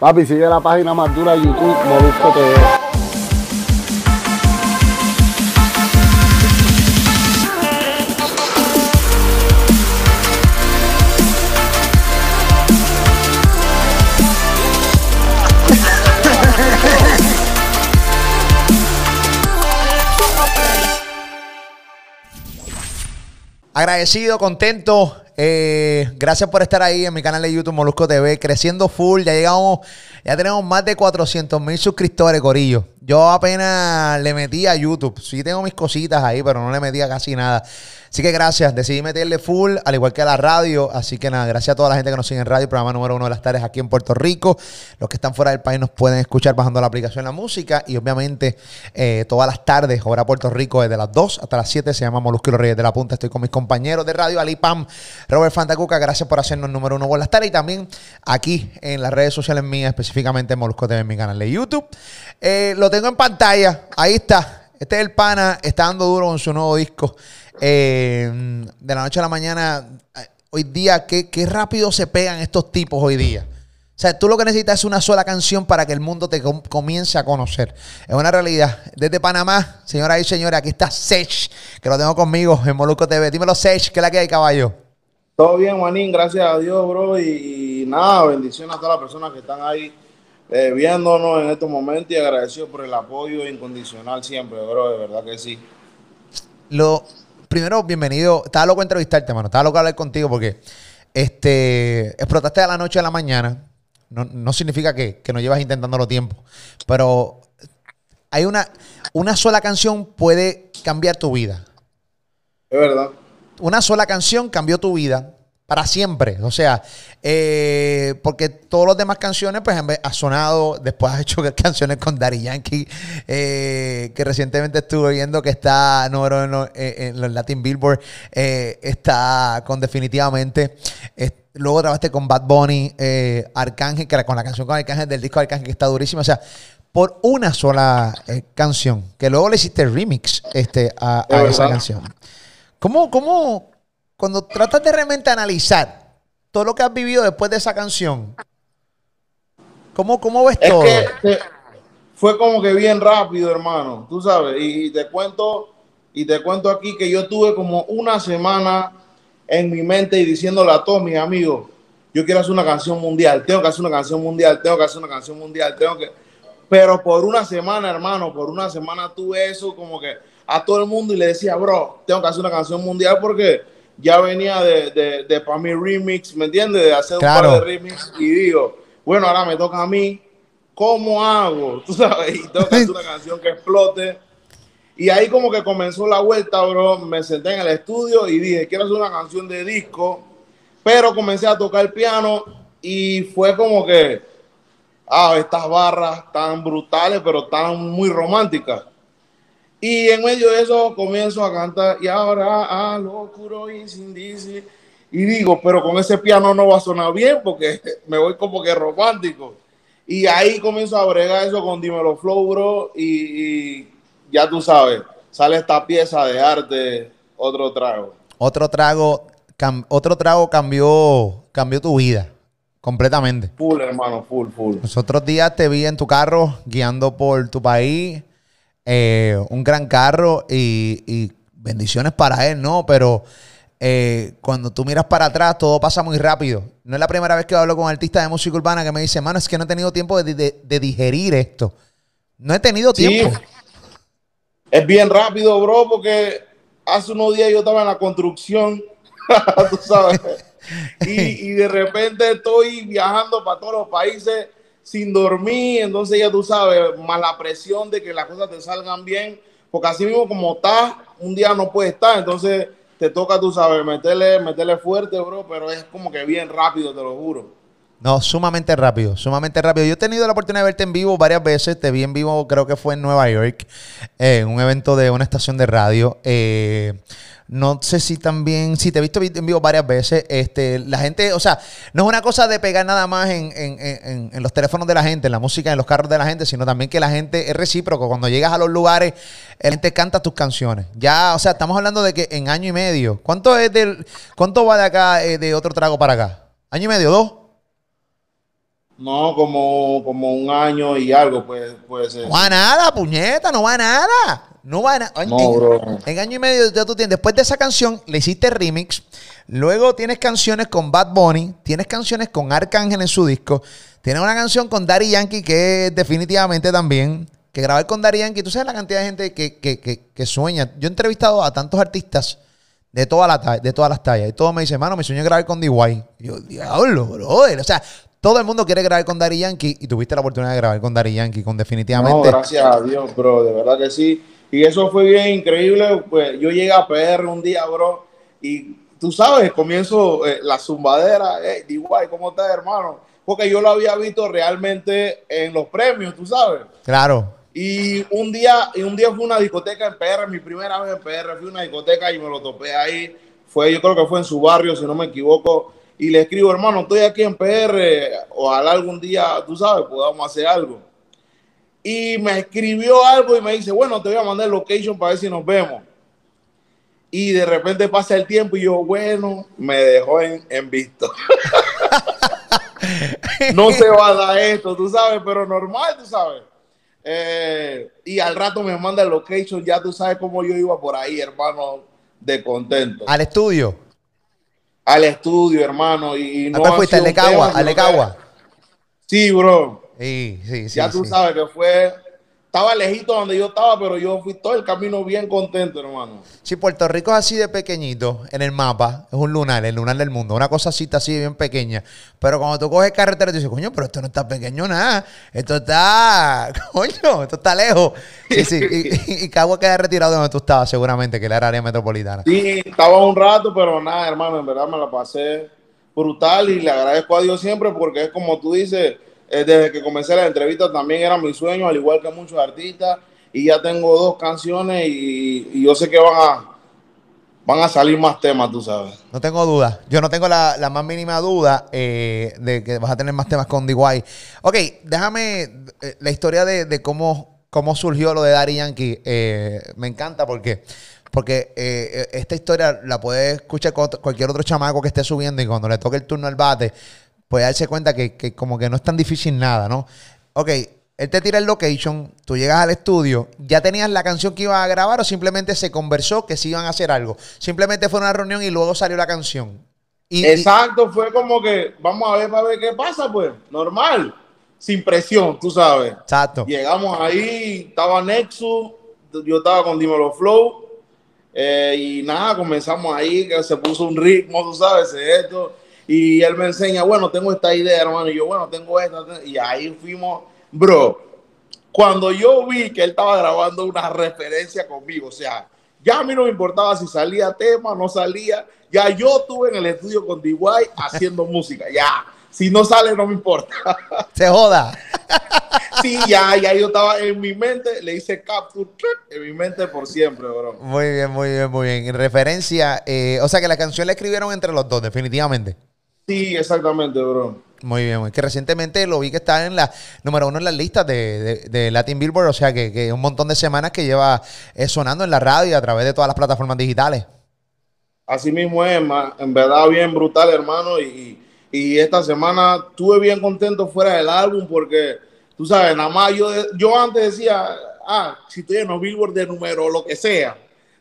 Papi, sigue la página más dura de YouTube, Molusco TV. Agradecido, contento. Eh, gracias por estar ahí en mi canal de YouTube Molusco TV, creciendo full. Ya llegamos, ya tenemos más de 400 mil suscriptores, Corillo. Yo apenas le metí a YouTube. Sí tengo mis cositas ahí, pero no le metía casi nada. Así que gracias. Decidí meterle full, al igual que a la radio. Así que nada, gracias a toda la gente que nos sigue en radio, programa número uno de las tardes aquí en Puerto Rico. Los que están fuera del país nos pueden escuchar bajando la aplicación La Música. Y obviamente eh, todas las tardes, hora Puerto Rico, desde las 2 hasta las 7, se llama Molusco los Reyes de la Punta. Estoy con mis compañeros de radio, Ali Pam, Robert Fantacuca. Gracias por hacernos número uno por las tardes. Y también aquí en las redes sociales mías, específicamente en Molusco TV, mi canal de YouTube. Eh, lo tengo en pantalla. Ahí está. Este es el pana. Está dando duro con su nuevo disco. Eh, de la noche a la mañana. eh, Hoy día, ¿qué, rápido se pegan estos tipos hoy día. O sea, tú lo que necesitas es una sola canción para que el mundo te com- comience a conocer. Es una realidad. Desde Panamá, señoras y señores, aquí está Sech, que lo tengo conmigo en Molusco TV. Dímelo, Sech, ¿qué es la que hay, caballo? Todo bien, Manín, gracias a Dios, bro. Y nada, bendiciones a todas las personas que están ahí eh, viéndonos en estos momentos y agradecido por el apoyo incondicional siempre, bro. De verdad que sí. Lo primero, bienvenido. Estaba loco entrevistarte, mano. Estaba loco hablar contigo porque este, explotaste de la noche a la mañana. No, no significa que, que no llevas intentándolo tiempo. Pero hay una, una sola canción puede cambiar tu vida. Es verdad. Una sola canción cambió tu vida para siempre. O sea, eh, porque todas las demás canciones, pues, has sonado, después has hecho canciones con Daddy Yankee, eh, que recientemente estuve viendo que está número en, los- eh, en los Latin Billboard, eh, está con definitivamente. luego trabajaste con Bad Bunny, Arcángel, que era con la canción con Arcángel del disco Arcángel, que está durísima. O sea, por una sola canción, que luego le hiciste remix este, a, a Es esa canción. ¿Cómo, cómo, cuando tratas de realmente analizar todo lo que has vivido después de esa canción, cómo, cómo ves Es todo? que te- fue como que bien rápido, hermano. Tú sabes. Y, y te cuento, y te cuento aquí que yo tuve como una semana en mi mente y diciéndole a todos mis amigos, yo quiero hacer una canción mundial, tengo que hacer una canción mundial, tengo que hacer una canción mundial, tengo que... Pero por una semana, hermano, por una semana tuve eso como que a todo el mundo y le decía, bro, tengo que hacer una canción mundial porque ya venía de, de, de para mi remix, ¿me entiendes? De hacer Claro. un par de remix y digo, bueno, ahora me toca a mí, ¿cómo hago? Tú sabes, y hacer una canción que explote. Y ahí como que comenzó la vuelta, bro. Me senté en el estudio y dije, quiero hacer una canción de disco. Pero comencé a tocar el piano y fue como que, ah, estas barras tan brutales, pero tan muy románticas. Y en medio de eso comienzo a cantar y ahora a lo oscuro y sin dice. Y digo, pero con ese piano no va a sonar bien porque me voy como que romántico. Y ahí comienzo a bregar eso con Dímelo Flow, bro. Y, y ya tú sabes, sale esta pieza de arte, otro trago. Otro trago, cam- otro trago cambió, cambió tu vida completamente. Full, hermano, full, full. Los otros días te vi en tu carro guiando por tu país, eh, un gran carro y, y bendiciones para él, ¿no? Pero eh, cuando tú miras para atrás, todo pasa muy rápido. No es la primera vez que hablo con artistas de música urbana que me dice, mano, es que no he tenido tiempo de, de- de digerir esto. No he tenido Sí. tiempo. Es bien rápido, bro, porque hace unos días yo estaba en la construcción, tú sabes, y, y de repente estoy viajando para todos los países sin dormir, entonces ya tú sabes, más la presión de que las cosas te salgan bien, porque así mismo como estás, un día no puedes estar, entonces te toca, tú sabes, meterle, meterle fuerte, bro, pero es como que bien rápido, te lo juro. No, sumamente rápido, sumamente rápido. Yo he tenido la oportunidad de verte en vivo varias veces. Te vi en vivo, creo que fue en Nueva York, eh, en un evento de una estación de radio. Eh, no sé si también, si te he visto en vivo varias veces. Este, la gente, o sea, no es una cosa de pegar nada más en, en- en- en los teléfonos de la gente, en la música, en los carros de la gente, sino también que la gente es recíproco. Cuando llegas a los lugares, la gente canta tus canciones. Ya, o sea, estamos hablando de que en año y medio. ¿Cuánto es del, cuánto va de acá, eh, de otro trago para acá? ¿Año y medio, dos? No, como, como un año y algo, pues, puede ser. No va nada, puñeta, no va nada. No va nada. No, en, bro. en año y medio ya tú tienes. Después de esa canción, le hiciste remix. Luego tienes canciones con Bad Bunny. Tienes canciones con Arcángel en su disco. Tienes una canción con Daddy Yankee que definitivamente también. Que grabar con Daddy Yankee. Tú sabes la cantidad de gente que, que, que, que sueña. Yo he entrevistado a tantos artistas de, toda la de todas las tallas. Y todos me dicen, mano, mi sueño es grabar con DY. Yo, diablo, brother. O sea, todo el mundo quiere grabar con Daddy Yankee. Y tuviste la oportunidad de grabar con Daddy Yankee. Con No, definitivamente. gracias a Dios, bro, de verdad que sí. Y eso fue bien increíble, pues yo llegué a PR un día, bro, y tú sabes, comienzo eh, la zumbadera, eh, igual, ¿cómo estás, hermano? Porque yo lo había visto realmente en los premios, tú sabes. Claro. Y un día, y un día fui a una discoteca en PR, mi primera vez en PR, fui a una discoteca y me lo topé ahí. Fue, yo creo que fue en su barrio, si no me equivoco. Y le escribo, hermano, estoy aquí en PR, ojalá algún día, tú sabes, podamos hacer algo. Y me escribió algo y me dice, bueno, te voy a mandar location para ver si nos vemos. Y de repente pasa el tiempo y yo, bueno, me dejó en, en visto. no se va a dar esto, tú sabes, pero normal, tú sabes. Eh, y al rato me manda el location, ya tú sabes cómo yo iba por ahí, hermano, de contento. Al estudio. Al estudio, hermano. Y, y ¿A no fuiste? ¿Al Lecagua? ¿Al Lecagua? Sí, bro. Sí, sí, sí. ya tú sí. sabes que fue. Estaba lejito donde yo estaba, pero yo fui todo el camino bien contento, hermano. Sí, Puerto Rico es así de pequeñito en el mapa. Es un lunar, el lunar del mundo. Una cosa así, bien pequeña. Pero cuando tú coges carretera, tú dices, coño, pero esto no está pequeño nada. Esto está, coño, esto está lejos. Sí, sí. Y, y, y Cagua queda retirado de donde tú estabas, seguramente, que era el área metropolitana. Sí, estaba un rato, pero nada, hermano, en verdad me la pasé brutal y le agradezco a Dios siempre porque es como tú dices, eh, desde que comencé la entrevista también era mi sueño, al igual que muchos artistas, y ya tengo dos canciones y, yo sé que van a, van a salir más temas, tú sabes. No tengo duda. Yo no tengo la, la más mínima duda eh, de que vas a tener más temas con DY. Ok, déjame eh, la historia de, de cómo, cómo surgió lo de Daddy Yankee. eh, me encanta porque, porque esta historia la puede escuchar cualquier otro chamaco que esté subiendo y cuando le toque el turno al bate, puede darse cuenta que, que como que no es tan difícil nada, ¿no? Ok, él te tira el location, tú llegas al estudio, ¿ya tenías la canción que ibas a grabar o simplemente se conversó que sí iban a hacer algo? Simplemente fue una reunión y luego salió la canción. Y, Exacto, fue como que vamos a ver para ver qué pasa, pues, normal, sin presión, tú sabes. exacto. Llegamos ahí, estaba Nexus, yo estaba con Dímelo Flow, eh, y nada, comenzamos ahí, que se puso un ritmo, tú sabes, esto, y él me enseña, bueno, tengo esta idea, hermano, y yo, bueno, tengo esta, y ahí fuimos, bro, cuando yo vi que él estaba grabando una referencia conmigo, o sea, ya a mí no me importaba si salía tema, no salía, ya yo estuve en el estudio con DY haciendo música, ya, si no sale no me importa. Se joda. Sí, ya, ya yo estaba en mi mente, le hice capture en mi mente por siempre, bro. Muy bien, muy bien, muy bien. En referencia, eh, o sea que la canción la escribieron entre los dos, definitivamente. Sí, exactamente, bro. Muy bien, muy- que recientemente lo vi que está en la número uno en las listas de, de- de Latin Billboard, o sea que, que un montón de semanas que lleva eh, sonando en la radio y a través de todas las plataformas digitales. Así mismo es, en verdad bien brutal, hermano. Y, y esta semana estuve bien contento fuera del álbum porque, tú sabes, nada más yo, yo antes decía, ah, si estoy en los Billboard de número, lo que sea,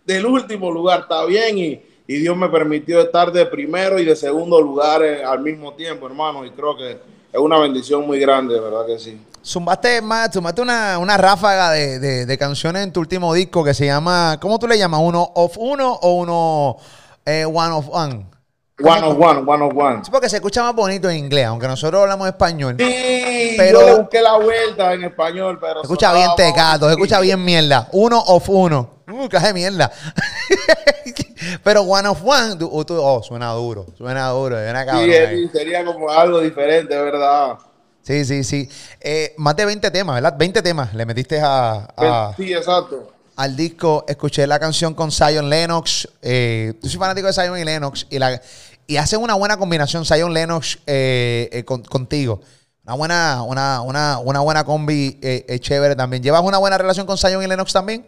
del último lugar está bien y, y Dios me permitió estar de primero y de segundo lugar eh, al mismo tiempo, hermano. Y creo que es una bendición muy grande, ¿verdad que sí? Zumbaste más, zumbaste una, una ráfaga de, de- de canciones en tu último disco que se llama, ¿cómo tú le llamas? ¿Uno of uno o uno eh, one of one? One of one, one of one. Sí, porque se escucha más bonito en inglés, aunque nosotros hablamos español. Sí, Pero- yo le busqué la vuelta en español, pero... Se escucha bien tecato, se escucha bien mierda. Uno of uno. Uh, caje mierda. Pero one of one, tú- uh, tú- oh, suena duro, suena duro, suena cabrón. Sí, sería como algo diferente, ¿verdad? Sí, sí, sí. Eh, más de 20 temas, ¿verdad? 20 temas le metiste a, a- Sí, exacto. al disco. Escuché la canción con Zion Lennox. Eh, yo soy fanático de Zion y Lennox. Y, la, y hacen una buena combinación Zion Lennox eh, eh, con- contigo. Una buena, una, una, una buena combi chévere también. ¿Llevas una buena relación con Zion y Lennox también?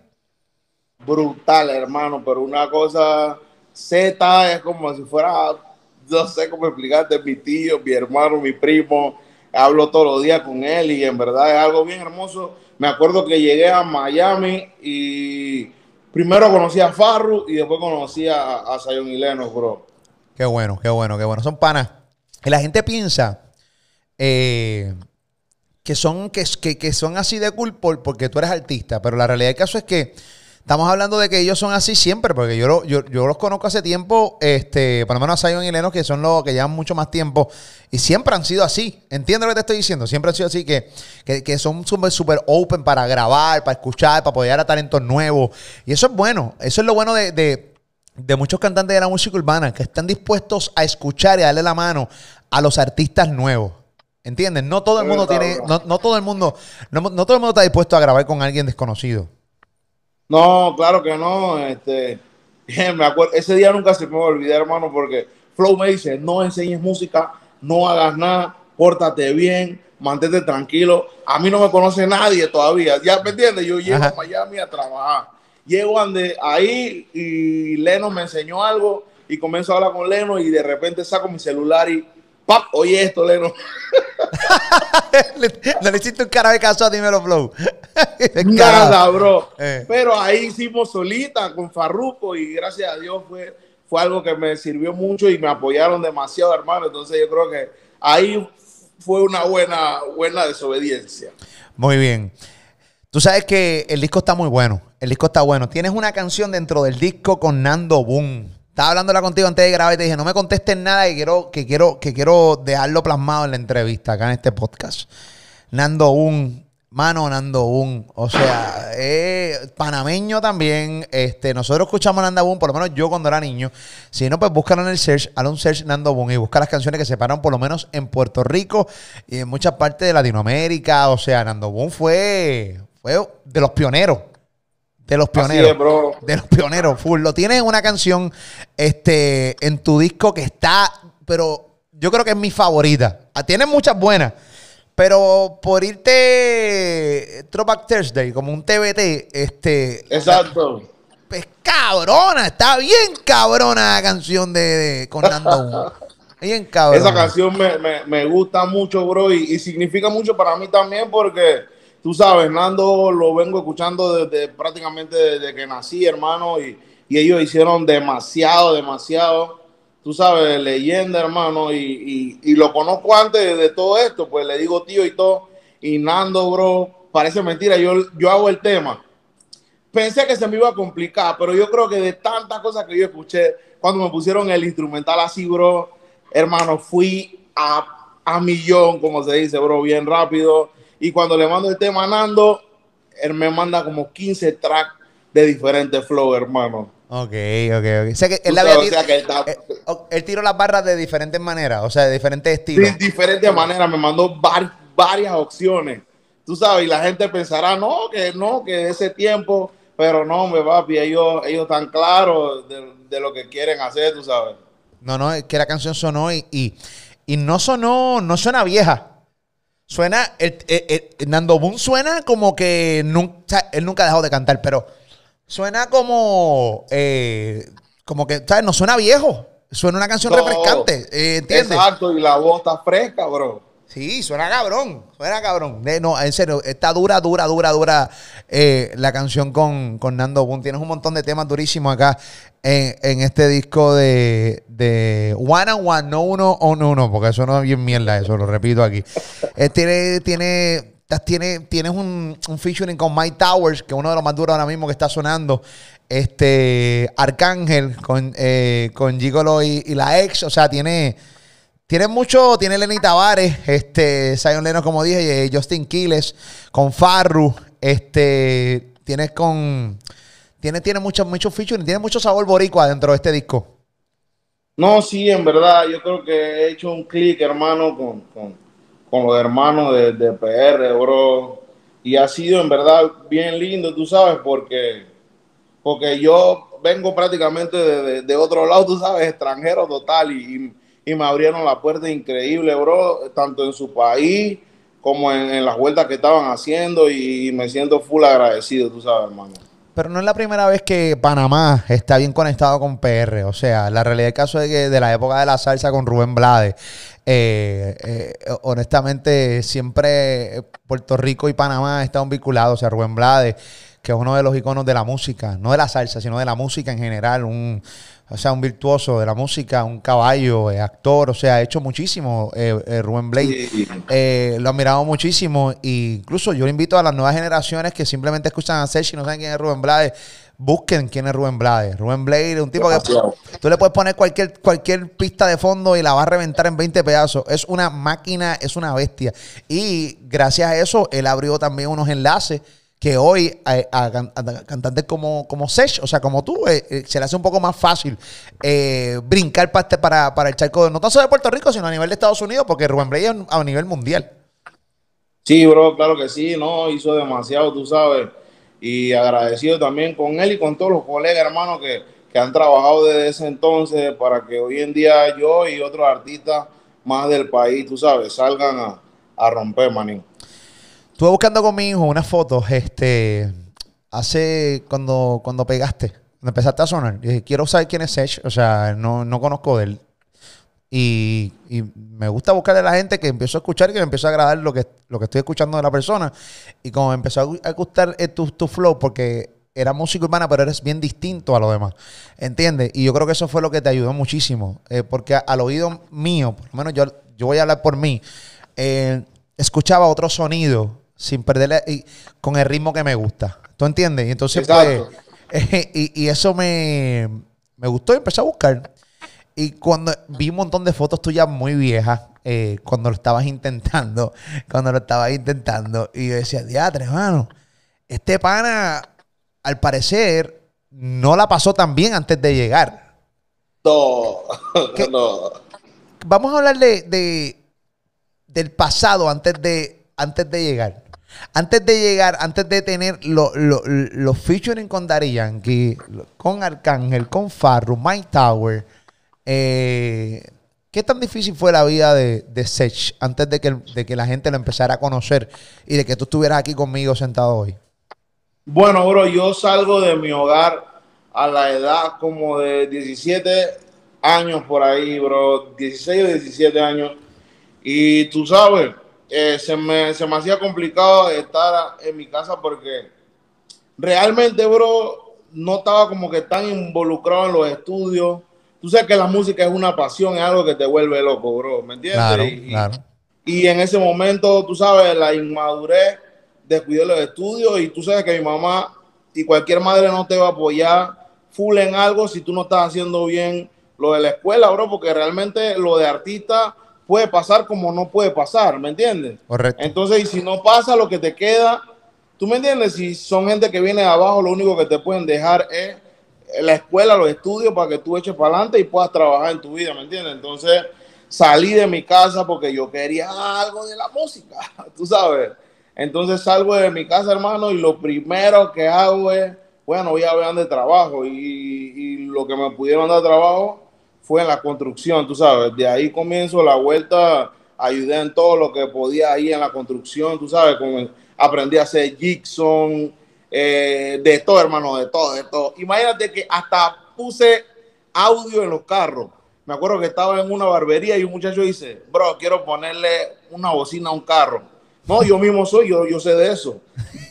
Brutal, hermano, pero una cosa Z es como si fuera, no sé cómo explicarte, mi tío, mi hermano, mi primo. hablo todos los días con él y en verdad es algo bien hermoso. Me acuerdo que llegué a Miami y primero conocí a Farru y después conocí a, a Zion y Leno, bro. Qué bueno, qué bueno, qué bueno. Son panas. Y la gente piensa eh, que, son, que, que, que son así de cool por- porque tú eres artista, pero la realidad del caso es que estamos hablando de que ellos son así siempre, porque yo, lo- yo, yo los conozco hace tiempo, este, por lo menos a Zion y Leno, que son los que llevan mucho más tiempo, y siempre han sido así. ¿Entiendes lo que te estoy diciendo? Siempre han sido así, que, que, que son súper, súper open para grabar, para escuchar, para apoyar a talentos nuevos. Y eso es bueno. Eso es lo bueno de, de, de muchos cantantes de la música urbana, que están dispuestos a escuchar y a darle la mano a los artistas nuevos. ¿Entiendes? No todo el mundo tiene, no, no todo el mundo, no, no todo el mundo está dispuesto a grabar con alguien desconocido. No, claro que no. Este, me acuerdo, ese día nunca se me va a olvidar, hermano, porque Flow me dice, no enseñes música, no hagas nada, pórtate bien, mantente tranquilo. A mí no me conoce nadie todavía, ¿ya me entiendes? Yo llego Ajá. a Miami a trabajar. Llego ande ahí y Leno me enseñó algo y comienzo a hablar con Leno y de repente saco mi celular y ¡pap! Oye esto, Leno. no le hiciste un cara de caso a Dímelo Flow. Nada, bro. Eh. Pero ahí hicimos solita con Farruko y gracias a Dios fue, fue algo que me sirvió mucho y me apoyaron demasiado, hermano. Entonces yo creo que ahí fue una buena, buena desobediencia. Muy bien. Tú sabes que el disco está muy bueno. El disco está bueno. Tienes una canción dentro del disco con Nando Boom. Estaba hablándola contigo antes de grabar y te dije, no me contestes nada que quiero, que quiero, que quiero dejarlo plasmado en la entrevista acá en este podcast. Nando Boom, mano Nando Boom. O sea, eh, panameño también. Este, nosotros escuchamos Nando Boom, por lo menos yo cuando era niño. Si no, pues búscalo en el search, un search Nando Boom y busca las canciones que se pararon por lo menos en Puerto Rico y en muchas partes de Latinoamérica. O sea, Nando Boom fue, fue de los pioneros. De los pioneros. es, bro. De los pioneros, full. Lo tienes en una canción este, en tu disco que está, pero yo creo que es mi favorita. Ah, Tienes muchas buenas, pero por irte Throwback Thursday, como un TBT, este, Exacto. pues cabrona, está bien cabrona la canción de, de- con Nando. Bien cabrona. Esa canción me, me- me gusta mucho, bro, y, y significa mucho para mí también porque, tú sabes, Nando lo vengo escuchando desde prácticamente desde que nací, hermano, y, y ellos hicieron demasiado, demasiado, tú sabes, leyenda, hermano, y, y- lo conozco antes de, de todo esto, pues le digo tío y todo, y Nando, bro, parece mentira, yo, yo hago el tema. Pensé que se me iba a complicar, pero yo creo que de tantas cosas que yo escuché, cuando me pusieron el instrumental así, bro, hermano, fui a, a millón, como se dice, bro, bien rápido. Y cuando le mando el tema a Nando, él me manda como 15 tracks de diferentes flow, hermano. Ok, ok, ok. O sea que él, sabes, había o sea tir- que él eh, tiró las barras de diferentes maneras, o sea, de diferentes de estilos. diferentes maneras, me mandó var- varias opciones. Tú sabes, y la gente pensará, no, que no, que de ese tiempo, pero no, me papi, ellos, ellos están claros de, de lo que quieren hacer, tú sabes. No, no, es que la canción sonó y, y, y no sonó, no suena vieja. Suena, el, el- el- Nando Boom suena como que nunca, él nunca ha dejado de cantar, pero suena como, eh, como que, ¿sabes? No suena viejo. Suena una canción No. refrescante, eh, ¿entiendes? Exacto, y la voz está fresca, bro. Sí, suena cabrón, suena cabrón. Eh, no, en serio, está dura, dura, dura, dura eh, la canción con, con Nando Boom. Tienes un montón de temas durísimos acá en, en este disco de, de One and One, no uno on uno, porque eso no es bien mierda, eso lo repito aquí. Eh, tiene, tiene, tienes un, un featuring con Mike Towers, que es uno de los más duros ahora mismo que está sonando. Este Arcángel con, eh, con Gigolo y, la ex, o sea, tiene. Tiene mucho, tiene Lenny Tavares, este, Zion Leno, como dije, eh, Justin Quiles, con Farru, este, tienes con, tiene, tiene mucho, mucho featuring, tiene mucho sabor boricua dentro de este disco. No, sí, en verdad, yo creo que he hecho un clic, hermano, con, con, con los hermanos de, de PR, bro. Y ha sido en verdad bien lindo, tú sabes, porque, porque yo vengo prácticamente de, de- otro lado, tú sabes, extranjero total, y, y- y me abrieron la puerta increíble, bro, tanto en su país como en, en las vueltas que estaban haciendo, y, me siento full agradecido, tú sabes, hermano. Pero no es la primera vez que Panamá está bien conectado con PR. O sea, la realidad del caso es que de la época de la salsa con Rubén Blades, eh, eh, honestamente, siempre Puerto Rico y Panamá están vinculados. O sea, Rubén Blades, que es uno de los iconos de la música, no de la salsa, sino de la música en general, un, o sea, un virtuoso de la música, un caballo, eh, actor, o sea, ha hecho muchísimo Rubén Blades. lo admirado muchísimo. E incluso yo le invito a las nuevas generaciones que simplemente escuchan a Sesh y no saben quién es Rubén Blades busquen quién es Rubén Blades. Rubén Blades es un tipo que tú le puedes poner cualquier, cualquier pista de fondo y la va a reventar en 20 pedazos. Es una máquina, es una bestia. Y gracias a eso, él abrió también unos enlaces que hoy a, cantantes como, como Sech, o sea, como tú, eh, eh, se le hace un poco más fácil eh, brincar para, este, para, para el charco, no tan solo de Puerto Rico, sino a nivel de Estados Unidos, porque Rubén Blades es a nivel mundial. Sí, bro, claro que sí, no, hizo demasiado, tú sabes y agradecido también con él y con todos los colegas hermanos que, que, han trabajado desde ese entonces para que hoy en día yo y otros artistas más del país, tú sabes, salgan a, a romper, manín. Estuve buscando con mi hijo unas fotos, este, hace cuando, cuando pegaste, cuando empezaste a sonar. Y dije, quiero saber quién es Sech, o sea, no, no conozco de él. Y, me gusta buscarle a la gente que empiezo a escuchar y que me empezó a agradar lo que, lo que estoy escuchando de la persona. Y como me empezó a gustar eh, tu, tu flow, porque era música urbana, pero eres bien distinto a lo demás. ¿Entiendes? Y yo creo que eso fue lo que te ayudó muchísimo. Eh, porque al oído mío, por lo menos yo, yo voy a hablar por mí, eh, escuchaba otro sonido sin perderle y, con el ritmo que me gusta. ¿Tú entiendes? Y entonces, pues, y, y, eso me, me gustó y empecé a buscar. Y cuando vi un montón de fotos tuyas muy viejas, eh, cuando lo estabas intentando, cuando lo estabas intentando, y yo decía, diatre, hermano, este pana, al parecer, no la pasó tan bien antes de llegar. No, no. Vamos a hablar de, del pasado antes de, antes de llegar. Antes de llegar, antes de tener los lo, featuring con Dari Yankee, con Arcángel, con Farru, Mike Tower, eh, ¿Qué tan difícil fue la vida de, de Sech antes de que, de que la gente lo empezara a conocer y de que tú estuvieras aquí conmigo sentado hoy? Bueno, bro, yo salgo de mi hogar a la edad como de 17 años por ahí, bro, 16 o 17 años. Y tú sabes, eh, se, me, se me hacía complicado estar en mi casa porque realmente, bro, no estaba como que tan involucrado en los estudios tú sabes que la música es una pasión, es algo que te vuelve loco, bro, ¿me entiendes? Claro, y, claro. y en ese momento, tú sabes, la inmadurez descuidé los estudios y tú sabes que mi mamá y cualquier madre no te va a apoyar full en algo si tú no estás haciendo bien lo de la escuela, bro, porque realmente lo de artista puede pasar como no puede pasar, ¿me entiendes? Correcto. Entonces, y si no pasa, lo que te queda, ¿tú me entiendes? Si son gente que viene de abajo, lo único que te pueden dejar es la escuela, los estudios para que tú eches para adelante y puedas trabajar en tu vida, ¿me entiendes? Entonces salí de mi casa porque yo quería algo de la música, tú sabes. Entonces salgo de mi casa, hermano, y lo primero que hago es, bueno, voy a ver de trabajo. Y, y, lo que me pudieron dar trabajo fue en la construcción, tú sabes. De ahí comienzo la vuelta, ayudé en todo lo que podía ahí en la construcción, tú sabes, con, aprendí a hacer Gibson, eh, de todo, hermano, de todo, de todo. Imagínate que hasta puse audio en los carros. Me acuerdo que estaba en una barbería y un muchacho dice, bro, quiero ponerle una bocina a un carro. No, yo mismo soy, yo, yo sé de eso.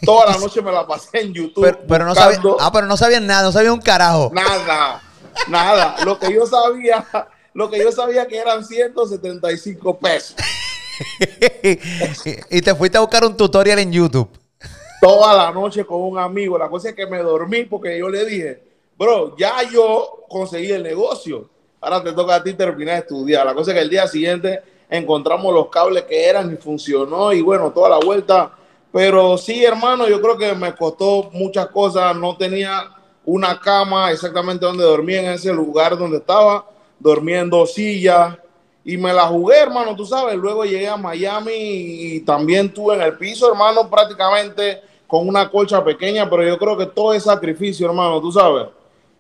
Toda la noche me la pasé en YouTube. Pero, no sabía, ah, pero no sabían nada, no sabía un carajo. Nada, nada. Lo que yo sabía, lo que yo sabía que eran 175 pesos. y te fuiste a buscar un tutorial en YouTube toda la noche con un amigo. La cosa es que me dormí porque yo le dije, bro, ya yo conseguí el negocio. Ahora te toca a ti terminar de estudiar. La cosa es que el día siguiente encontramos los cables que eran y funcionó y bueno, toda la vuelta. Pero sí, hermano, yo creo que me costó muchas cosas. No tenía una cama exactamente donde dormía en ese lugar donde estaba. Dormía en dos sillas y me la jugué, hermano, tú sabes. Luego llegué a Miami y también tuve en el piso, hermano, prácticamente con una colcha pequeña, pero yo creo que todo es sacrificio, hermano, tú sabes.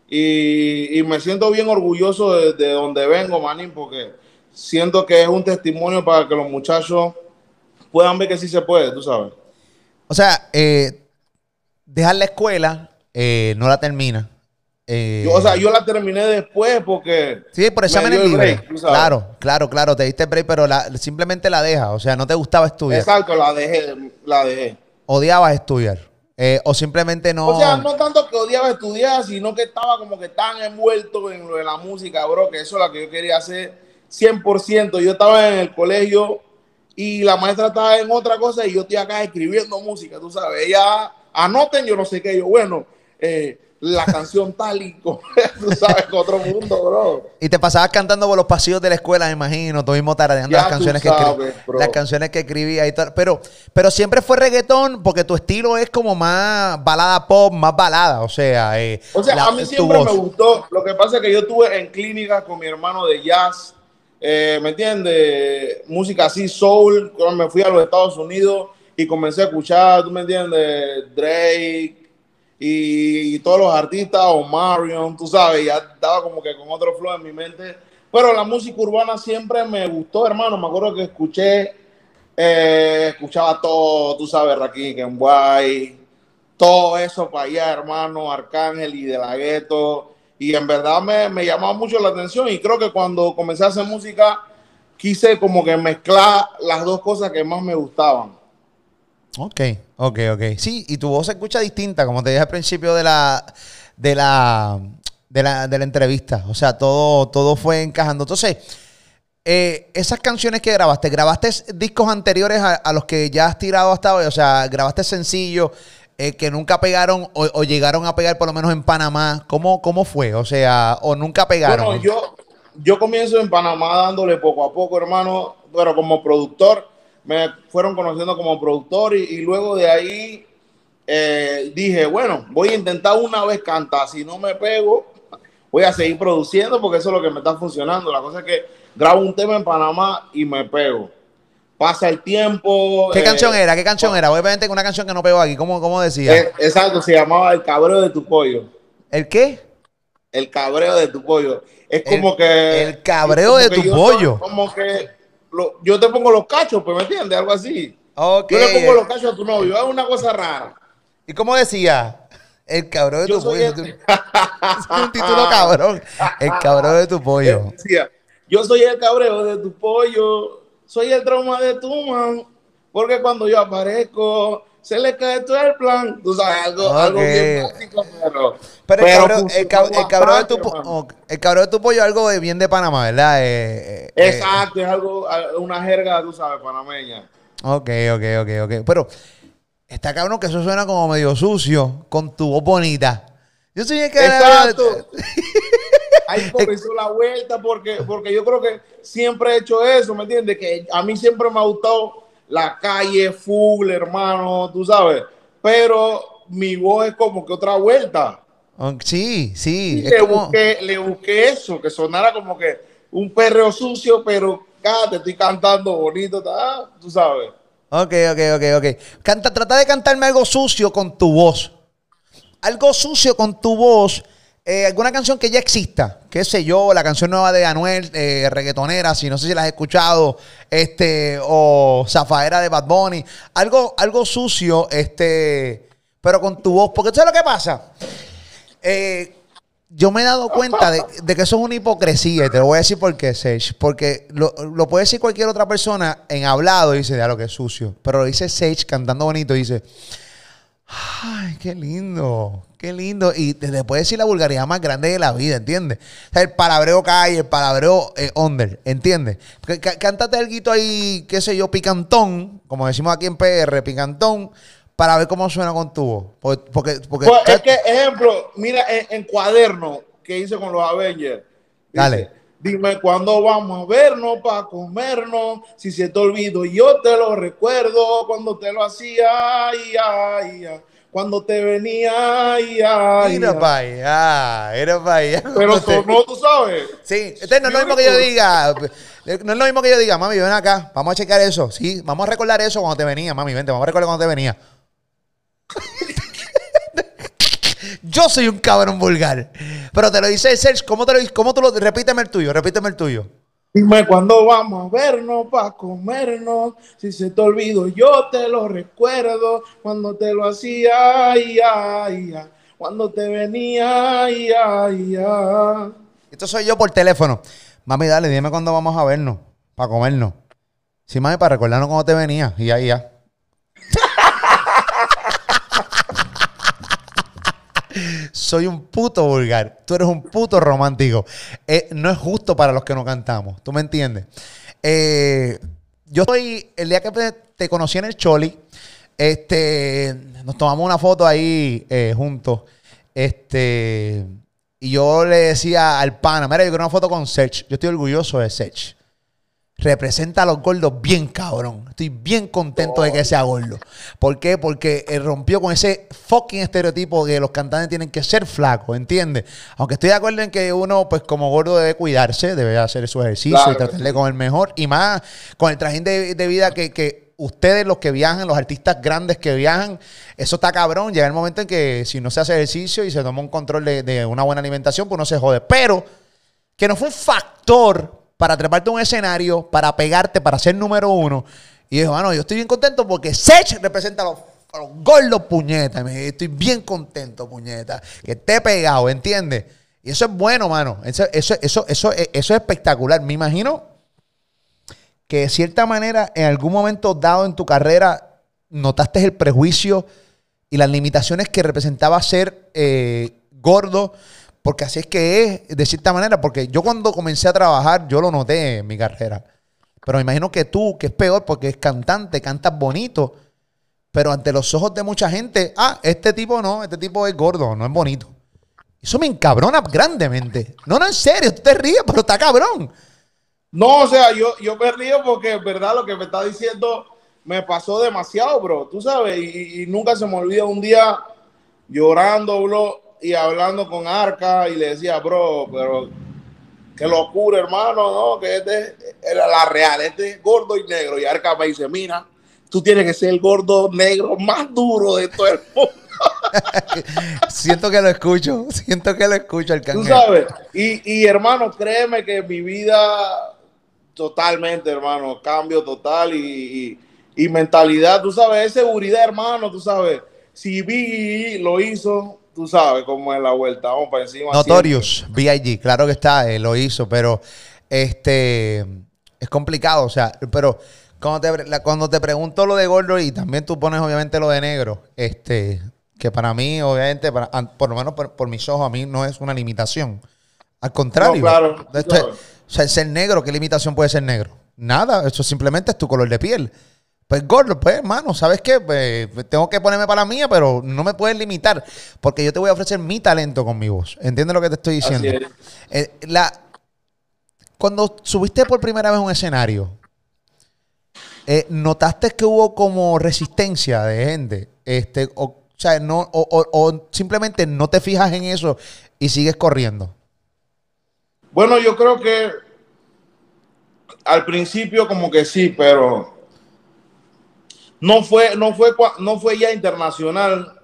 Y, me siento bien orgulloso de, donde vengo, manín, porque siento que es un testimonio para que los muchachos puedan ver que sí se puede, tú sabes. O sea, eh, dejar la escuela eh, no la termina. Eh, yo, o sea, yo la terminé después porque. Sí, por exámenes libres. Claro, claro, claro, te diste break, pero simplemente la dejas. O sea, no te gustaba estudiar. Exacto, la dejé, la dejé. Odiabas estudiar. Eh, o simplemente no. O sea, no tanto que odiaba estudiar, sino que estaba como que tan envuelto en lo de la música, bro, que eso es lo que yo quería hacer 100%. Yo estaba en el colegio y la maestra estaba en otra cosa y yo estoy acá escribiendo música, tú sabes. Ella, anoten, yo no sé qué, yo, bueno, eh la canción tal y tú sabes, con otro mundo, bro. Y te pasabas cantando por los pasillos de la escuela, me imagino, tú mismo tarareando las canciones que las canciones que escribía y tal. Pero, pero siempre fue reggaetón porque tu estilo es como más balada pop, más balada, o sea. Eh, o sea, a mí siempre me gustó. Lo que pasa es que yo estuve en clínica con mi hermano de jazz, eh, ¿me entiendes? Música así, soul. Cuando me fui a los Estados Unidos y comencé a escuchar, ¿tú me entiendes? Drake y, todos los artistas, o Marion, tú sabes, ya estaba como que con otro flow en mi mente. Pero la música urbana siempre me gustó, hermano. Me acuerdo que escuché, eh, escuchaba todo, tú sabes, Rakim, Guay, todo eso para allá, hermano, Arcángel y De La Gueto. Y en verdad me, me llamaba mucho la atención. Y creo que cuando comencé a hacer música, quise como que mezclar las dos cosas que más me gustaban. Ok, ok, ok. Sí, y tu voz se escucha distinta, como te dije al principio de la, de la, de la, de la entrevista. O sea, todo, todo fue encajando. Entonces, eh, esas canciones que grabaste, ¿grabaste discos anteriores a, los que ya has tirado hasta hoy? O sea, ¿grabaste sencillos eh, que nunca pegaron o, llegaron a pegar por lo menos en Panamá? ¿Cómo, cómo fue? O sea, o nunca pegaron. Bueno, yo, yo comienzo en Panamá dándole poco a poco, hermano, pero como productor me fueron conociendo como productor y, luego de ahí eh, dije, bueno, voy a intentar una vez cantar, si no me pego, voy a seguir produciendo porque eso es lo que me está funcionando. La cosa es que grabo un tema en Panamá y me pego. Pasa el tiempo. ¿Qué canción eh, era? ¿Qué canción era? Obviamente con una canción que no pegó aquí. ¿Cómo, cómo decía? Eh, exacto, se llamaba El cabreo de tu pollo. ¿El qué? El cabreo de tu pollo. Es como que. El cabreo de tu pollo. Como que yo te pongo los cachos, pues, ¿me entiendes? Algo así. Okay. Yo le pongo los cachos a tu novio, es una cosa rara. ¿Y cómo decía? El cabrón de tu pollo. es un título cabrón. El cabrón de tu pollo. Decía, yo soy el cabreo de tu pollo, soy el trauma de tu man, porque cuando yo aparezco, se le cae todo el plan. Tú sabes, algo, algo bien básico, pero. Pero, el, cabrón, el, cabrón, de tu, el cabrón de tu pollo es algo de bien de Panamá, ¿verdad? Eh, eh, eh, Exacto, es algo, una jerga, tú sabes, panameña. Ok, ok, ok, ok. Pero está cabrón que eso suena como medio sucio con tu voz bonita. Yo soy el cabrón. Exacto. Ahí comenzó la vuelta porque, porque yo creo que siempre he hecho eso, ¿me entiendes? Que a mí siempre me ha gustado la calle full, hermano, tú sabes. Pero mi voz es como que otra vuelta. Sí, sí. le, busqué, le busqué eso, que sonara como que un perreo sucio, pero cada te estoy cantando bonito, tú sabes. Ok, ok, ok, ok. Canta, trata de cantarme algo sucio con tu voz. Algo sucio con tu voz eh, alguna canción que ya exista, qué sé yo, la canción nueva de Anuel, eh, reggaetonera, si no sé si la has escuchado, este, o Zafaera de Bad Bunny, algo, algo sucio, este, pero con tu voz, porque tú sabes lo que pasa. Eh, yo me he dado cuenta de, que eso es una hipocresía y te lo voy a decir por qué, Sage. Porque lo, puede decir cualquier otra persona en hablado y dice, ya lo que es sucio. Pero lo dice Sage cantando bonito y dice, ay, qué lindo, Qué lindo. Y te puede decir la vulgaridad más grande de la vida, ¿entiendes? O sea, el palabreo cae, el palabreo eh, under, ¿entiendes? Cántate algo ahí, qué sé yo, picantón, como decimos aquí en PR, picantón, para ver cómo suena con tu voz. Porque, porque, pues, es que, ejemplo, mira, en, cuaderno que hice con los Avengers. Dale. Dime cuándo vamos a vernos para comernos. Si se te olvido, yo te lo recuerdo cuando te lo hacía. Ay, ay, ay cuando te venía ay, ay, Era para allá, era para allá. Pero sonó, tú sabes. Sí, este no es lo mismo que yo diga. No es lo mismo que yo diga, mami, ven acá, vamos a checar eso. Sí, vamos a recordar eso cuando te venía, mami, vente, vamos a recordar cuando te venía. yo soy un cabrón vulgar. Pero te lo dice Serge, ¿cómo, te lo, cómo tú lo Repíteme el tuyo, repíteme el tuyo. Dime cuándo vamos a vernos para comernos. Si se te olvido, yo te lo recuerdo. Cuando te lo hacía, ay, ay, ay. cuando te venía, ay, ay, ay. Esto soy yo por teléfono. Mami, dale, dime cuándo vamos a vernos, para comernos. Sí, mami, para recordarnos cómo te venía. Y ahí ya. Soy un puto vulgar. Tú eres un puto romántico. Eh, no es justo para los que no cantamos. ¿Tú me entiendes? Eh, yo estoy, el día que te, conocí en el Choli, este, nos tomamos una foto ahí eh, juntos. Este, y yo le decía al pana, mira, yo quiero una foto con Sech. Yo estoy orgulloso de Sech. Representa a los gordos bien cabrón. Estoy bien contento de que sea gordo. ¿Por qué? Porque él rompió con ese fucking estereotipo de que los cantantes tienen que ser flacos, ¿entiendes? Aunque estoy de acuerdo en que uno, pues como gordo, debe cuidarse, debe hacer su ejercicio Claro y tratar de comer mejor. Y más con el trajín de, de vida que, que ustedes, los que viajan, los artistas grandes que viajan, eso está cabrón. Llega el momento en que si no se hace ejercicio y se toma un control de, de una buena alimentación, pues no se jode. Pero que no fue un factor para treparte a un escenario, para pegarte, para ser número uno. Y dijo, bueno, yo estoy bien contento porque Sech representa a los, gordos puñetas. Estoy bien contento, puñeta. Que esté pegado, ¿entiendes? Y eso es bueno, mano. Eso, eso, eso, eso, eso es espectacular. Me imagino que de cierta manera, en algún momento dado en tu carrera, notaste el prejuicio y las limitaciones que representaba ser eh, gordo, porque así es que es, de cierta manera, porque yo cuando comencé a trabajar, yo lo noté en mi carrera. Pero me imagino que tú, que es peor, porque es cantante, cantas bonito, pero ante los ojos de mucha gente, ah, este tipo no, este tipo es gordo, no es bonito. Eso me encabrona grandemente. No, no, en serio, tú te ríes, pero está cabrón. No, o sea, yo, yo me río porque es verdad lo que me está diciendo me pasó demasiado, bro. Tú sabes, y, y nunca se me olvida un día llorando, bro, y hablando con Arca y le decía, bro, pero qué locura, hermano, ¿no? Que este era la real, este es gordo y negro. Y Arca me dice, mira, tú tienes que ser el gordo negro más duro de todo el mundo. siento que lo escucho, siento que lo escucho el Tú sabes, y, y hermano, créeme que mi vida totalmente, hermano, cambio total y, y- y mentalidad, tú sabes, es seguridad, hermano, tú sabes. Si vi lo hizo, tú sabes cómo es la vuelta, vamos para encima. Notorious, B.I.G., claro que está, eh, lo hizo, pero este es complicado, o sea, pero cuando te, la- cuando te pregunto lo de gordo y también tú pones obviamente lo de negro, este, que para mí, obviamente, para- por lo menos por, por mis ojos, a mí no es una limitación. Al contrario, No, claro, claro. o sea, el ser negro, ¿qué limitación puede ser negro? Nada, eso simplemente es tu color de piel. Pues gordo, pues hermano, ¿sabes qué? Pues, tengo que ponerme para la mía, pero no me puedes limitar, porque yo te voy a ofrecer mi talento con mi voz. ¿Entiendes lo que te estoy diciendo? Así Eh, la, cuando subiste por primera vez a un escenario, eh, ¿notaste que hubo como resistencia de gente? Este, o, o sea, no, o, o- o simplemente no te fijas en eso y sigues corriendo. Bueno, yo creo que al principio como que sí, pero no fue, no fue, no fue ya internacional.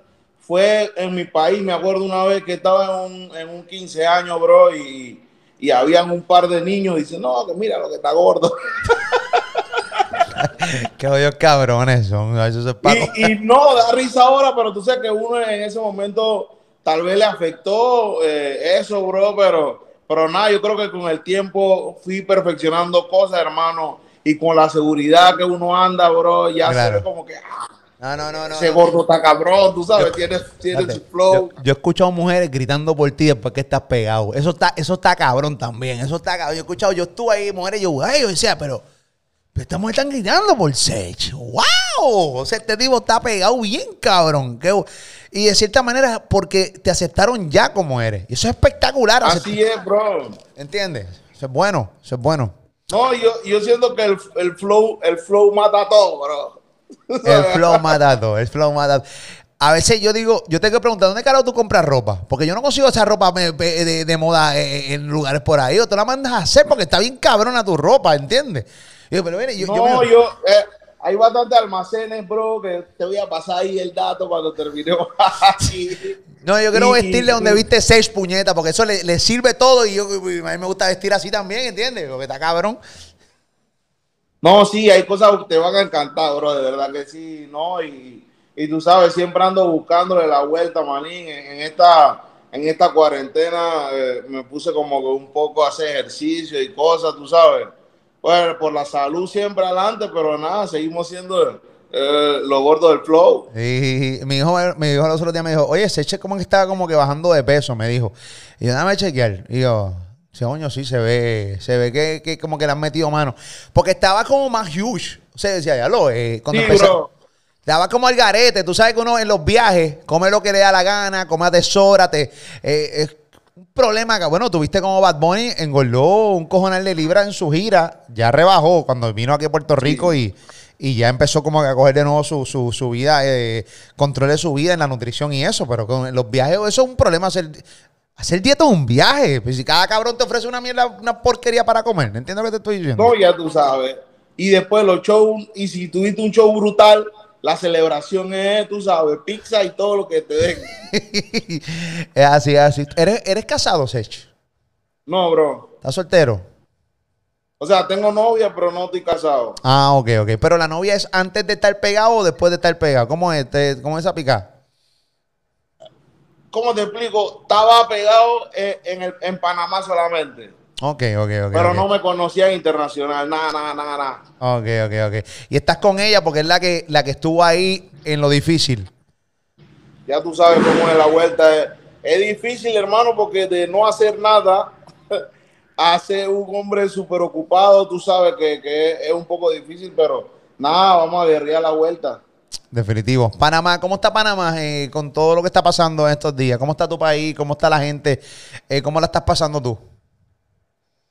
Fue en mi país, me acuerdo una vez que estaba en un, en un 15 años, bro, y, y habían un par de niños diciendo, no, que mira lo que está gordo. Qué odios cabrones son. Eso Y, y no, da risa ahora, pero tú sabes que uno en ese momento tal vez le afectó eh, eso, bro, pero, pero nada, yo creo que con el tiempo fui perfeccionando cosas, hermano, y con la seguridad que uno anda, bro, ya Claro. se ve como que ah, No, no, no, no. ese gordo está cabrón, tú sabes, tiene, tiene su flow. Yo, yo he escuchado mujeres gritando por ti después que estás pegado. Eso está, eso está cabrón también. Eso está cabrón. Yo he escuchado, yo estuve ahí, mujeres, yo, ay, yo decía, pero, pero esta mujer están gritando por Sech. ¡Wow! O sea, este tipo está pegado bien, cabrón. Qué y de cierta manera, porque te aceptaron ya como eres. Y eso es espectacular. Así es, bro. ¿Entiendes? Eso es bueno, eso es bueno. No, yo, yo siento que el, el flow, el flow mata todo, bro. El flow mata todo, el flow mata todo. A veces yo digo, yo tengo que preguntar, ¿dónde carajo tú compras ropa? Porque yo no consigo esa ropa pe- de, de moda eh, en lugares por ahí. O tú la mandas a hacer porque está bien cabrona tu ropa, ¿entiendes? Yo, pero mire, yo, no, yo, eh, hay bastantes almacenes, bro, que te voy a pasar ahí el dato cuando terminemos no, yo quiero vestirle donde viste seis puñetas, porque eso le, le sirve todo y yo, y a mí me gusta vestir así también, ¿entiendes? Porque está cabrón. No, sí, hay cosas que te van a encantar, bro, de verdad que sí, ¿no? Y, y tú sabes, siempre ando buscándole la vuelta, manín. En, esta, en esta cuarentena eh, me puse como que un poco a hacer ejercicio y cosas, tú sabes. Bueno, por la salud siempre adelante, pero nada, seguimos siendo eh, lo gordo del flow. Y, mi hijo me dijo los otros días, me dijo, oye, Seche como que estaba como que bajando de peso, me dijo. Y yo, dame chequear. Y yo, sí, coño, sí, se ve, se ve que, que, como que le han metido mano. Porque estaba como más huge. O sea, decía, ya lo, eh, cuando Sí, empecé-. Daba como al garete. Tú sabes que uno en los viajes come lo que le da la gana, come atesórate. Eh, un problema que, bueno, tuviste como Bad Bunny, engordó un cojonal de libra en su gira. Ya rebajó cuando vino aquí a Puerto Rico y, y ya empezó como a coger de nuevo su, su, su vida, eh, control de su vida en la nutrición y eso. Pero con los viajes, eso es un problema. Hacer, hacer dieta es un viaje. Pues si cada cabrón te ofrece una mierda, una porquería para comer. ¿Entiendes lo que te estoy diciendo? No, ya tú sabes. Y después los shows, y si tuviste un show brutal, la celebración es, tú sabes, pizza y todo lo que te den. es así, es así. ¿Eres, eres casado, Sech? No, bro. ¿Estás soltero? O sea, tengo novia, pero no estoy casado. Ah, ok, ok. Pero la novia es antes de estar pegado o después de estar pegado. ¿Cómo es, Te- cómo es esa picada? ¿Cómo te explico? Estaba pegado eh, en, el, en Panamá solamente. Ok, ok, ok. pero no me conocía en internacional. Nada, nada, nada, nada. Ok, ok, ok. Y estás con ella porque es la que, la que estuvo ahí en lo difícil. Ya tú sabes cómo es la vuelta. Es, difícil, hermano, porque de no hacer nada ser un hombre súper ocupado, tú sabes que, que es, es un poco difícil, pero nada, vamos a guerrear la vuelta. Definitivo. Panamá, ¿cómo está Panamá eh, con todo lo que está pasando en estos días? ¿Cómo está tu país? ¿Cómo está la gente? Eh, ¿Cómo la estás pasando tú?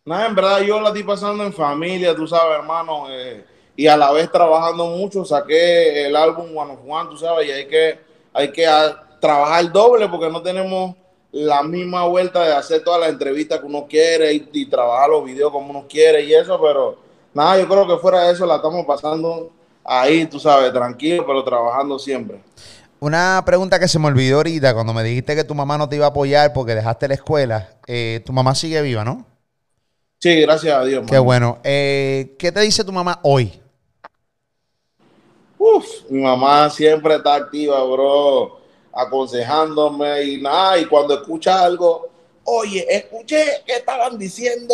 Nada, en verdad yo la estoy pasando en familia, tú sabes, hermano, eh, y a la vez trabajando mucho. Saqué el álbum One of One, tú sabes, y hay que, hay que ah, trabajar doble porque no tenemos la misma vuelta de hacer todas las entrevistas que uno quiere y, trabajar los videos como uno quiere y eso, pero nada, yo creo que fuera de eso la estamos pasando ahí, tú sabes, tranquilo, pero trabajando siempre. Una pregunta que se me olvidó ahorita cuando me dijiste que tu mamá no te iba a apoyar porque dejaste la escuela. Eh, tu mamá sigue viva, ¿no? Sí, gracias a Dios. Qué mano. bueno. Eh, ¿Qué te dice tu mamá hoy? Uf, mi mamá siempre está activa, bro, aconsejándome y nada, y cuando escucha algo, oye, escuché que estaban diciendo,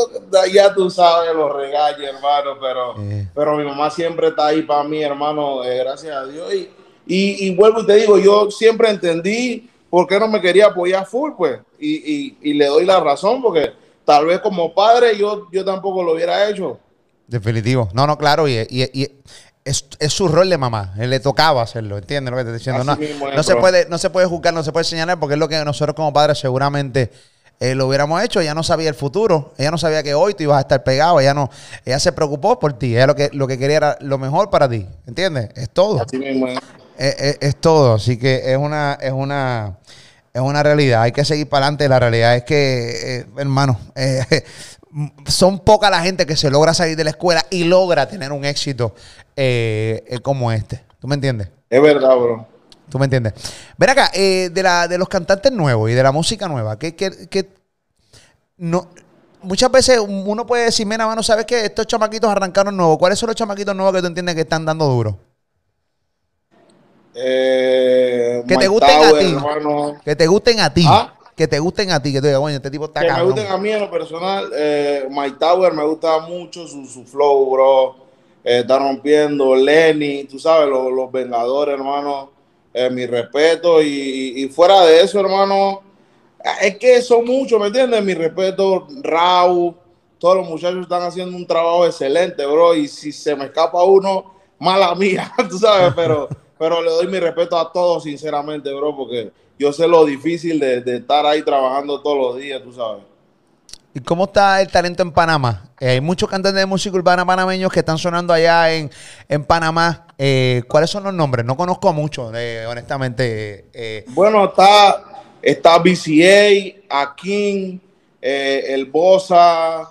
ya tú sabes, los regaños, hermano, pero, Eh. pero mi mamá siempre está ahí para mí, hermano, eh, gracias a Dios. Y, y, y vuelvo y te digo, yo siempre entendí por qué no me quería apoyar full, pues, y, y, y le doy la razón, porque tal vez como padre yo, yo tampoco lo hubiera hecho. Definitivo. No, no, claro. Y, y- y es, es su rol de mamá. Él le tocaba hacerlo. ¿Entiendes lo que te estoy diciendo? Así No, se puede, no se puede juzgar, no se puede señalar porque es lo que nosotros como padres seguramente eh, lo hubiéramos hecho. Ella no sabía el futuro. Ella no sabía que hoy tú ibas a estar pegado. Ella no, ella se preocupó por ti. Ella lo que, lo que quería era lo mejor para ti. ¿Entiendes? Es todo. Así mismo es. Es, es- es todo, así que es una, es una, es una realidad. Hay que seguir para adelante. La realidad es que, eh, hermano, eh, son poca la gente que se logra salir de la escuela y logra tener un éxito eh, como este. ¿Tú me entiendes? Es verdad, bro. ¿Tú me entiendes? Ven acá, de, la, de los cantantes nuevos y de la música nueva, que, que, que no, muchas veces uno puede decir, mira, mano, ¿sabes qué? Estos chamaquitos arrancaron nuevos. ¿Cuáles son los chamaquitos nuevos que tú entiendes que están dando duro? Eh, Que te gusten a Tower, ti. hermano. Que te gusten a ti. ¿Ah? Que te gusten a ti. Que tú digas, coño, este tipo está Que me cabrón. gusten a mí en lo personal. Eh, Mike Tower me gusta mucho su, su flow, bro. Eh, está rompiendo. Lenny, tú sabes, los, los Vengadores, hermano. Eh, mi respeto. Y, y- y fuera de eso, hermano, es que son muchos, ¿me entiendes? Mi respeto, Raúl. Todos los muchachos están haciendo un trabajo excelente, bro. Y si se me escapa uno, mala mía, tú sabes, pero, pero le doy mi respeto a todos, sinceramente, bro, porque yo sé lo difícil de, de estar ahí trabajando todos los días, tú sabes. ¿Y cómo está el talento en Panamá? Eh, hay muchos cantantes de música urbana panameños que están sonando allá en, en Panamá. Eh, ¿Cuáles son los nombres? No conozco a muchos, eh, honestamente. eh, Bueno, está, está BCA, Akin, el Bosa,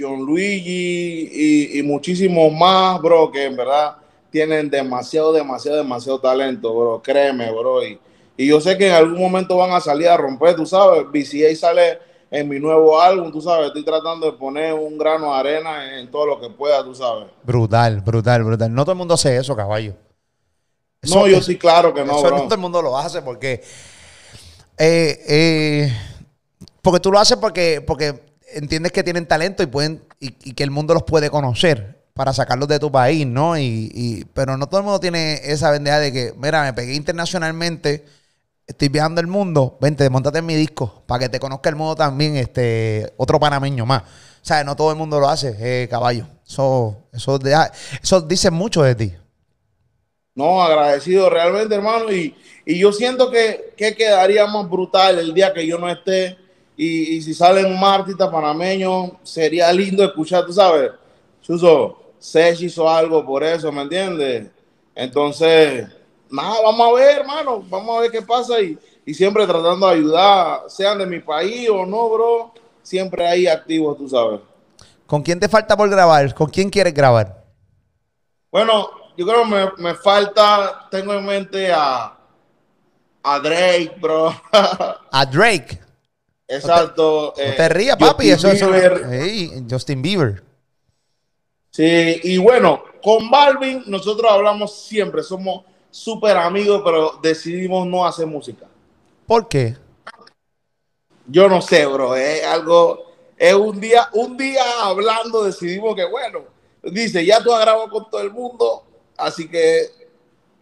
John Luigi y, y muchísimos más, bro, que en verdad tienen demasiado, demasiado, demasiado talento, bro. Créeme, bro. Y, y yo sé que en algún momento van a salir a romper, tú sabes. BCA sale en mi nuevo álbum, tú sabes. Estoy tratando de poner un grano de arena en todo lo que pueda, tú sabes. brutal, brutal, brutal. No todo el mundo hace eso, caballo. no, yo sí, claro que no, eso bro. no todo el mundo lo hace porque. eh, eh, porque tú lo haces porque, porque entiendes que tienen talento y pueden y, y que el mundo los puede conocer para sacarlos de tu país, ¿no? Y, y- pero no todo el mundo tiene esa bendeja de que, mira, me pegué internacionalmente, estoy viajando el mundo, vente, montate en mi disco para que te conozca el mundo también, este, otro panameño más. O sea, no todo el mundo lo hace, eh, caballo. Eso, eso, deja- eso dice mucho de ti. No, agradecido realmente, hermano. Y, y yo siento que, que quedaría más brutal el día que yo no esté. Y, y si salen más artistas panameños, sería lindo escuchar, tú sabes. Chuso, Sech hizo algo por eso, ¿me entiendes? Entonces, nada, vamos a ver, hermano. Vamos a ver qué pasa. Y, y siempre tratando de ayudar, sean de mi país o no, bro. Siempre ahí activos, tú sabes. ¿Con quién te falta por grabar? ¿Con quién quieres grabar? Bueno, yo creo que me, me falta, tengo en mente a, a Drake, bro. A Drake. Exacto. No eh, te rías, papi. Justin Eso. Ey, Justin Bieber. Sí, y bueno, con Balvin nosotros hablamos siempre, somos súper amigos, pero decidimos no hacer música. ¿Por qué? Yo no sé, bro, es algo, es un día, un día hablando decidimos que, bueno, dice, ya tú has grabado con todo el mundo, así que,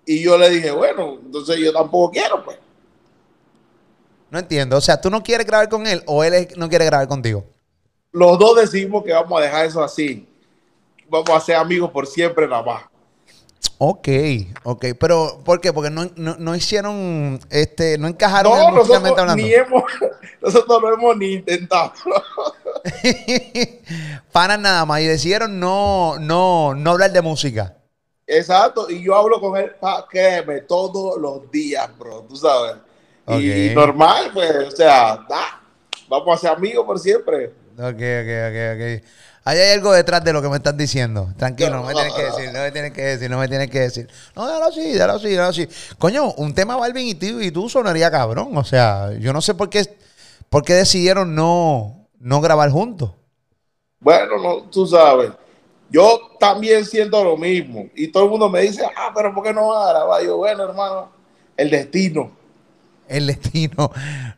y yo le dije, bueno, entonces yo tampoco quiero, pues. No entiendo. O sea, ¿tú no quieres grabar con él o él no quiere grabar contigo? Los dos decidimos que vamos a dejar eso así. Vamos a ser amigos por siempre nada más. Ok, ok. Pero, ¿por qué? Porque no, no, no hicieron, este, no encajaron No, nosotros hablando. ni hemos, nosotros no hemos ni intentado. Panas nada más. Y decidieron no, no, no hablar de música. Exacto, y yo hablo con él, pa, créeme, todos los días, bro, tú sabes. Y, normal, pues, o sea, da, vamos a ser amigos por siempre. Ok, ok, ok, ok. Ahí hay algo detrás de lo que me estás diciendo. Tranquilo, no me tienes que decir, no me tienes que decir, no me tienes que decir. No, déjalo así, déjalo así, déjalo así. Coño, un tema Balvin y tú, y tú sonaría cabrón. O sea, yo no sé por qué, por qué decidieron no, no grabar juntos. Bueno, no, tú sabes, yo también siento lo mismo. Y todo el mundo me dice, ah, pero ¿por qué no vas a grabar? Yo, bueno, hermano, el destino. El destino.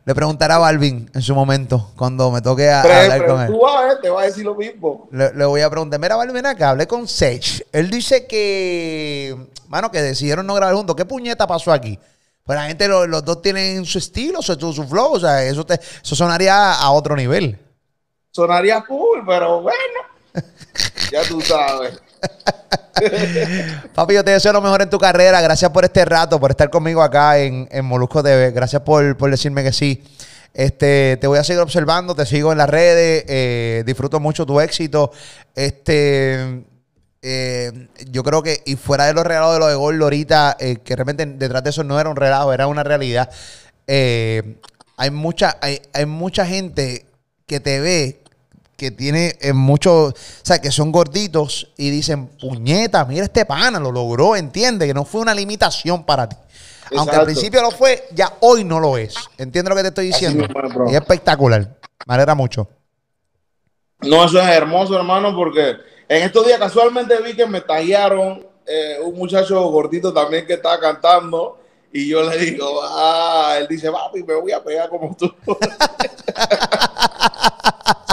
Le preguntará a Balvin en su momento, cuando me toque a, a Pero, hablar pero con él. tú vas a ver, te va a decir lo mismo. Le, le voy a preguntar, mira, Balvin, ven acá, hablé con Sech. Él dice que, mano, que decidieron no grabar juntos. ¿Qué puñeta pasó aquí? Pues la gente, lo- los dos tienen su estilo, su, su flow, o sea, eso, te, eso sonaría a otro nivel. Sonaría cool, pero bueno, ya tú sabes. Papi, yo te deseo lo mejor en tu carrera. Gracias por este rato, por estar conmigo acá en, en Molusco TV. Gracias por, por decirme que sí. Este, te voy a seguir observando, te sigo en las redes, eh, disfruto mucho tu éxito. Este, eh, yo creo que, y fuera de los regalos de lo de Gol ahorita, eh, que realmente detrás de eso no era un relajo, era una realidad. eh, hay mucha, hay, hay mucha gente que te ve que tiene eh, muchos, o sea, que son gorditos y dicen, puñeta, mira este pana, lo logró, entiende, que no fue una limitación para ti. Aunque al principio lo fue, ya hoy no lo es. ¿Entiendes lo que te estoy diciendo? mismo. Y es espectacular. Me alegra mucho. No, eso es hermoso, hermano, porque en estos días casualmente vi que me tallaron eh, un muchacho gordito también que estaba cantando y yo le digo, ah, él dice, papi, me voy a pegar como tú.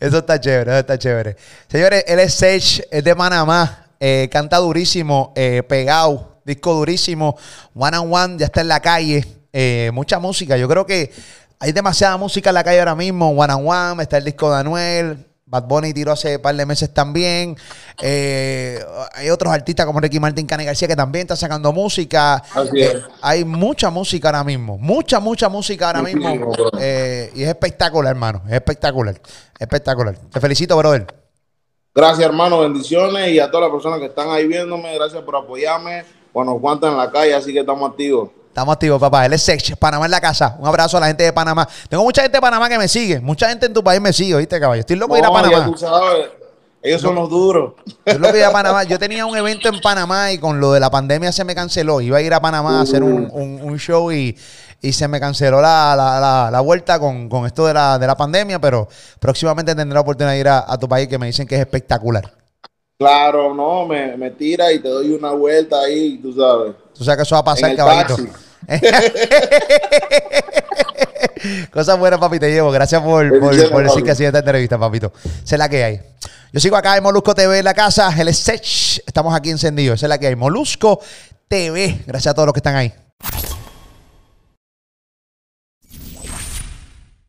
Eso está chévere, eso está chévere. Señores, él es Sage, es de Panamá, eh, canta durísimo, eh, pegado, disco durísimo, One and One, ya está en la calle, eh, mucha música. Yo creo que hay demasiada música en la calle ahora mismo, One and One, está el disco de Anuel, Bad Bunny tiró hace un par de meses también. Eh, hay otros artistas como Ricky Martin, Cane García que también están sacando música. Así Eh, hay mucha música ahora mismo, mucha, mucha música ahora Muchísimo, mismo. Eh, y es espectacular, hermano. Es espectacular. Espectacular. Te felicito, brother. Gracias, hermano, bendiciones y a todas las personas que están ahí viéndome, gracias por apoyarme. Bueno, nos aguantan en la calle, así que estamos activos. Estamos activos, papá. Él es Sex, Panamá en la casa. Un abrazo a la gente de Panamá. Tengo mucha gente de Panamá que me sigue. Mucha gente en tu país me sigue, ¿viste, caballo? Estoy loco de ir a ya Panamá. tú sabes, ellos son los duros. Estoy loco de ir a Panamá. Yo tenía un evento en Panamá y con lo de la pandemia se me canceló. Iba a ir a Panamá a hacer un, un- un show y, y se me canceló la, la- la- la vuelta con, con esto de la, de la pandemia, pero próximamente tendré la oportunidad de ir a, a tu país que me dicen que es espectacular. Claro, no, me, me tira y te doy una vuelta ahí, tú sabes. Tú sabes que eso va a pasar, caballito. taxi. Cosas buenas, papi, te llevo. Gracias por, por, Bendiciones, por decir que sí esta entrevista, papito. Esa es la que hay. Yo sigo acá en Molusco TV en la casa. El Sech. Estamos aquí encendidos. Esa es la que hay. Molusco TV. Gracias a todos los que están ahí.